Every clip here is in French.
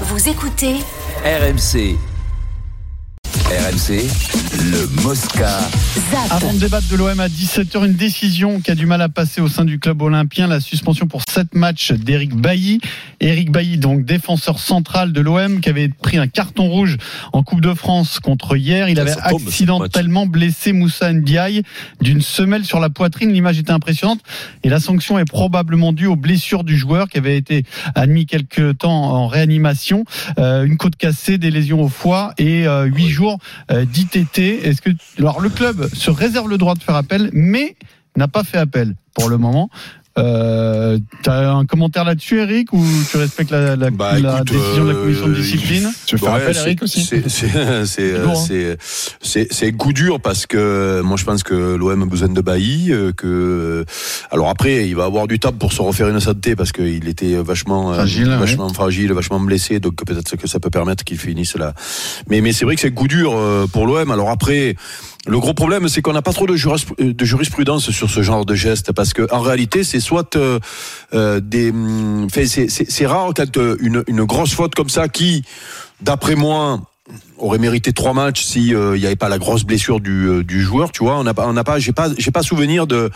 Vous écoutez RMC. RMC, le Mosca. ZAP. Avant de débattre de l'OM à 17h, une décision qui a du mal à passer au sein du club olympien, la suspension pour 7 matchs d'Éric Bailly. Éric Bailly, donc défenseur central de l'OM, qui avait pris un carton rouge en Coupe de France contre hier. Il avait accidentellement blessé Moussa Ndiaye d'une semelle sur la poitrine. L'image était impressionnante et la sanction est probablement due aux blessures du joueur qui avait été admis quelques temps en réanimation. Euh, une côte cassée, des lésions au foie et euh, 8 jours d'ITT. Est-ce que alors le club se réserve le droit de faire appel, mais n'a pas fait appel pour le moment. Euh, T'as un commentaire là-dessus, Eric, ou tu respectes la, la, Bah, la écoute, décision de la euh, commission de discipline Tu veux faire Ouais, appel, Eric, aussi C'est c'est- c'est, euh, Lourd, hein. c'est c'est c'est coup dur parce que moi je pense que l'OM a besoin de Bailly euh, que alors après il va avoir du temps pour se refaire une santé parce qu'il était vachement euh, Fragile, ouais. vachement fragile vachement blessé donc peut-être que ça peut permettre qu'il finisse là mais mais c'est vrai que c'est coup dur euh, pour l'OM alors après le gros problème, c'est qu'on n'a pas trop de, juris- de jurisprudence sur ce genre de geste, parce que en réalité, c'est soit euh, euh, des, hum, c'est- rare quand euh, une, grosse faute comme ça, qui, d'après moi, aurait mérité trois matchs si euh, il n'y avait pas la grosse blessure du, du joueur, tu vois. On n'a pas, on n'a pas, j'ai pas, j'ai pas souvenir de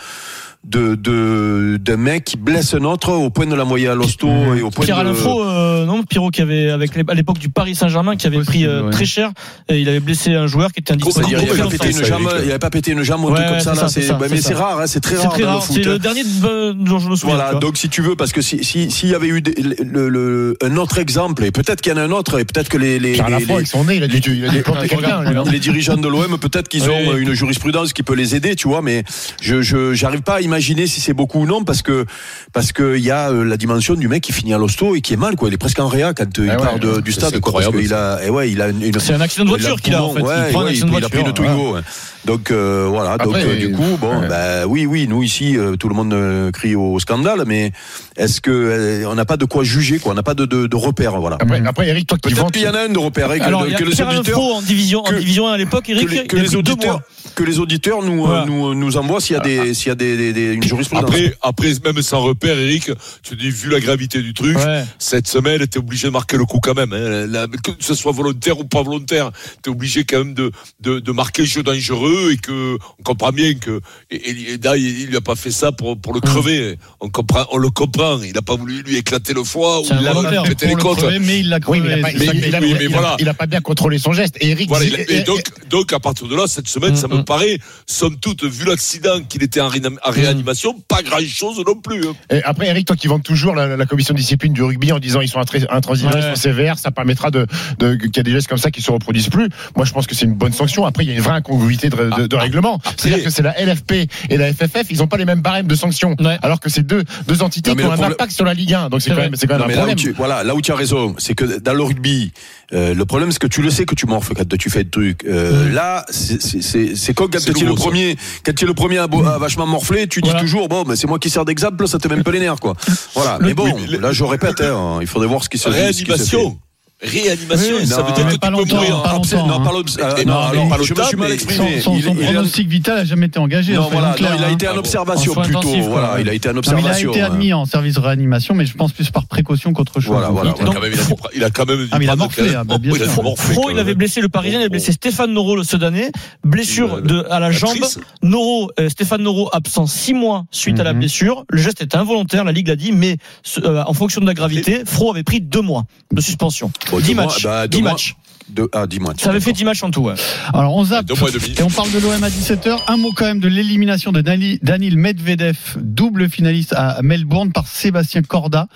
de de d'un mec qui blesse un autre au point de l'envoyer à l'hosto et au point Pierre de Faux, euh, non, Pierrot qui avait avec les- à l'époque du Paris Saint-Germain qui avait pris euh, ouais. très cher et il avait blessé un joueur qui était indisponible. il pour avait faire pas pété l'offense. une jambe, il avait pas pété une jambe ou un Ouais, truc comme ça c'est là. ça, c'est C'est, ça, ouais, mais c'est c'est rare, hein, c'est très C'est rare très dans le foot. C'est hein. le dernier euh, dont je me souviens. Voilà, donc si tu veux, parce que si si- s'il y avait eu le, le- un autre exemple, et peut-être qu'il y en a un autre, et peut-être que les les, les- il a dû, il a dû dirigeants de l'OM, peut-être qu'ils ont une jurisprudence qui peut les aider, tu vois, mais je je j'arrive pas à imaginer si c'est beaucoup ou non parce que parce que il y a euh, la dimension du mec qui finit à l'hosto et qui est mal quoi, il est presque en réa quand euh, il Ah ouais, part de- du stade quoi, parce qu'il a et ouais, il a une, une- C'est un accident de voiture qu'il a en fait. ouais, il ouais, a pris une Twingo. ouais. Donc euh, voilà, donc euh, du coup, bon, ouais. bah, oui, oui, nous ici, euh, tout le monde crie au scandale, mais est-ce que on n'a pas de quoi juger, quoi On n'a pas de, de, de repères, voilà. Après, après, Eric, toi qui Peut-être ventes. qu'il y en a un de repère, et que, Alors, de- il y a que les auditeurs, en division, en que- division 1 à l'époque, que Eric, les, que les auditeurs, que les auditeurs nous, Voilà. nous, nous envoient s'il y a des, s'il y a des, des- une jurisprudence. Après, après, même sans repère, Eric, tu dis, vu la gravité du truc, Ouais. cette semaine, t'es obligé de marquer le coup quand même. Hein. La- que ce soit volontaire ou pas volontaire, t'es obligé quand même de, de, de marquer le jeu dangereux et que on comprend bien que et, et là, il, il lui a pas fait ça pour, pour le crever. On comprend, on le comprend. Il a pas voulu lui éclater le foie ou il a volontaire. pété les le côtes. crever, mais il l'a Oui, crevé. mais il a pas, oui, il a- voilà. bien contrôlé son geste. Et Eric Voilà, il et donc, donc, à partir de là, cette semaine, ça me Mm, mm. paraît, somme toute, vu l'accident qu'il était en, en réanimation, pas grand chose non plus. hein. Et après, Eric, toi qui vends toujours la, la commission de discipline du rugby en disant ils sont intransigeants, Ouais. ils sont sévères, ça permettra de, de qu'il y a des gestes comme ça qui se reproduisent plus. Moi, je pense que c'est une bonne sanction. Après, il y a une vraie incongruité de, de- de Ah, règlement. C'est-à-dire que c'est la LFP et la FFF, ils n'ont pas les mêmes barèmes de sanctions. Ouais. Alors que c'est deux, deux entités Non, qui ont un problème- impact sur la Ligue 1. Donc c'est quand même, c'est quand même Non, un problème. tu, voilà, là où tu as raison, c'est que dans le rugby, euh, le problème c'est que tu le sais que tu morfles quand tu fais le truc. Euh, Là, c'est- comme quand tu es le premier, quand tu es le premier à, à vachement morfler, tu dis toujours bon, mais c'est moi qui sers d'exemple, ça te met un peu les nerfs quoi. Voilà. Mais bon, là je répète, hein, il faudrait voir ce qui se. Réanimation. Réanimation, Oui, ça non, veut dire mais que pas tu peux mourir. pas longtemps, non, hein. pas euh, Et non, non, alors, mais pas je me suis mal exprimé. Son, son- son il pronostic vital n'a jamais été engagé. Non, soyons voilà, clairs, non, il a hein. été en Ah bon. observation En plutôt. intensifs, quoi. Voilà, il a été en Non, mais il a observation. été admis en service de réanimation, mais je pense plus par précaution qu'autre chose. Voilà, voilà, Il a quand même- il a a quand même Ah, mais il a morflé, a Fro, quand il même. avait blessé le Parisien, il avait blessé Stéphane Noro le ce d'année, blessure Il, de, à la jambe. Noro, euh, Stéphane Noro absent six mois suite à la Mhm. blessure. Le geste est involontaire, la Ligue l'a dit, mais euh, en fonction de la gravité, Fro avait pris deux mois de suspension. Bon, deux 10 mois, matchs. Deux 10 mois. matchs. De. Ça avait fait 10 matchs en tout. ouais. Alors on zappe Deux mois et demi. et on parle de l'OM à 17h. Un mot quand même de l'élimination de Dani- Daniil Medvedev, double finaliste à Melbourne par Sébastien Corda.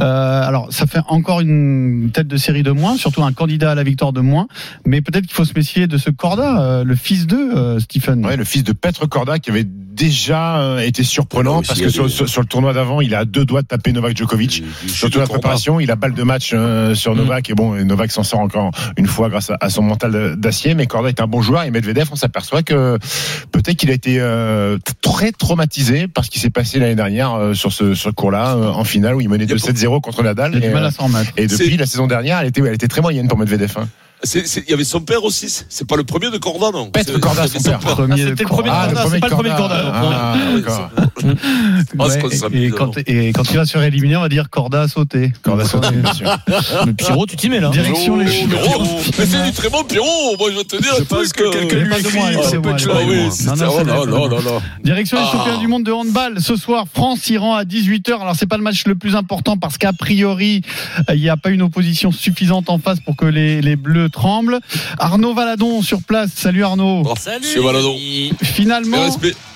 Euh, alors ça fait encore une tête de série de moins, surtout un candidat à la victoire de moins. Mais peut-être qu'il faut se méfier de ce Corda, euh, le fils d'eux, euh, Stephen. Ouais, le fils de Petre Corda qui avait déjà euh, été surprenant Ah, parce que a sur, des- sur- sur le tournoi d'avant, il a à deux doigts de taper Novak Djokovic. Du- du Sur jeu toute la de préparation, il a balle de match euh, sur Novak et bon, et Novak s'en sort encore une fois grâce à, à son mental de- d'acier. Mais Corda est un bon joueur et Medvedev, on s'aperçoit que peut-être qu'il a été euh, très traumatisé par ce qui s'est passé l'année dernière euh, sur ce, ce cours-là euh, en finale où il menait a 2-7-0 contre Nadal. Et, euh, et depuis la saison dernière, elle était, elle était très moyenne pour Medvedev. hein. Il y avait son père aussi. c'est- pas le premier de Corda, non Petre C'est- Corda, c'est son père. Premier Ah, c'était le premier de Ah, Corda, c'est pas le premier de Corda. Ah. Ah, Ouais, et, et quand, et quand il va se faire éliminer, on va dire Corda a sauté. Corda sauté, bien sûr. Mais Pierrot, tu t'y mets là. Direction les Pierrot, mais c'est du très bon Pierrot. Moi, je vais te dire. Je pense que euh, quelqu'un Mais lui écrit. Direction les Ah. championnats du monde de handball ce soir France-Iran à 18h. Alors c'est pas le match le plus important parce qu'a priori euh, il n'y a pas une opposition suffisante en face pour que les, les Bleus tremblent. Arnaud Valadon sur place. Salut Arnaud. Oh, Salut Monsieur Valadon. Finalement,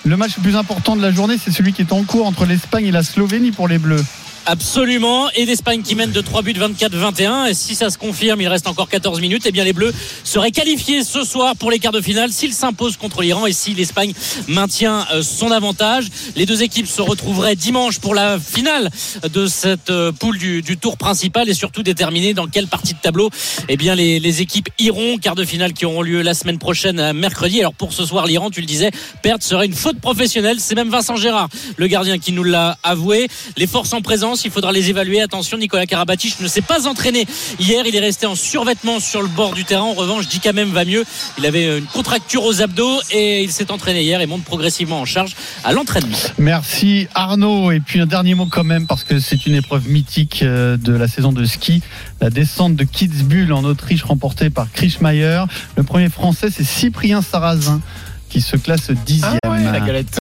le match le plus important de la journée, c'est celui qui est en cours entre l'Espagne et la Slovénie pour les Bleus. Absolument. Et l'Espagne qui mène de 3 buts 24-21. Et si ça se confirme, il reste encore 14 minutes. Et bien les Bleus seraient qualifiés ce soir pour les quarts de finale s'ils s'imposent contre l'Iran et si l'Espagne maintient euh, son avantage. Les deux équipes se retrouveraient dimanche pour la finale de cette euh, poule du, tour principal et surtout déterminer dans quelle partie de tableau eh bien les, équipes iront. Quarts de finale qui auront lieu la semaine prochaine à mercredi. Alors pour ce soir, l'Iran, tu le disais, perdre serait une faute professionnelle. C'est même Vincent Gérard, le gardien, qui nous l'a avoué. Les forces en présence, il faudra les évaluer. Attention, Nicolas Karabatic ne s'est pas entraîné hier. Il est resté en survêtement sur le bord du terrain. En revanche, dit quand même va mieux. Il avait une contracture aux abdos et il s'est entraîné hier et monte progressivement en charge à l'entraînement. Merci Arnaud. Et puis un dernier mot quand même, parce que c'est une épreuve mythique euh, de la saison de ski. La descente de Kitzbühel en Autriche remportée par Krischmeier. Le premier français, c'est Cyprien Sarrazin qui se classe dixième. Ah ouais, la galette.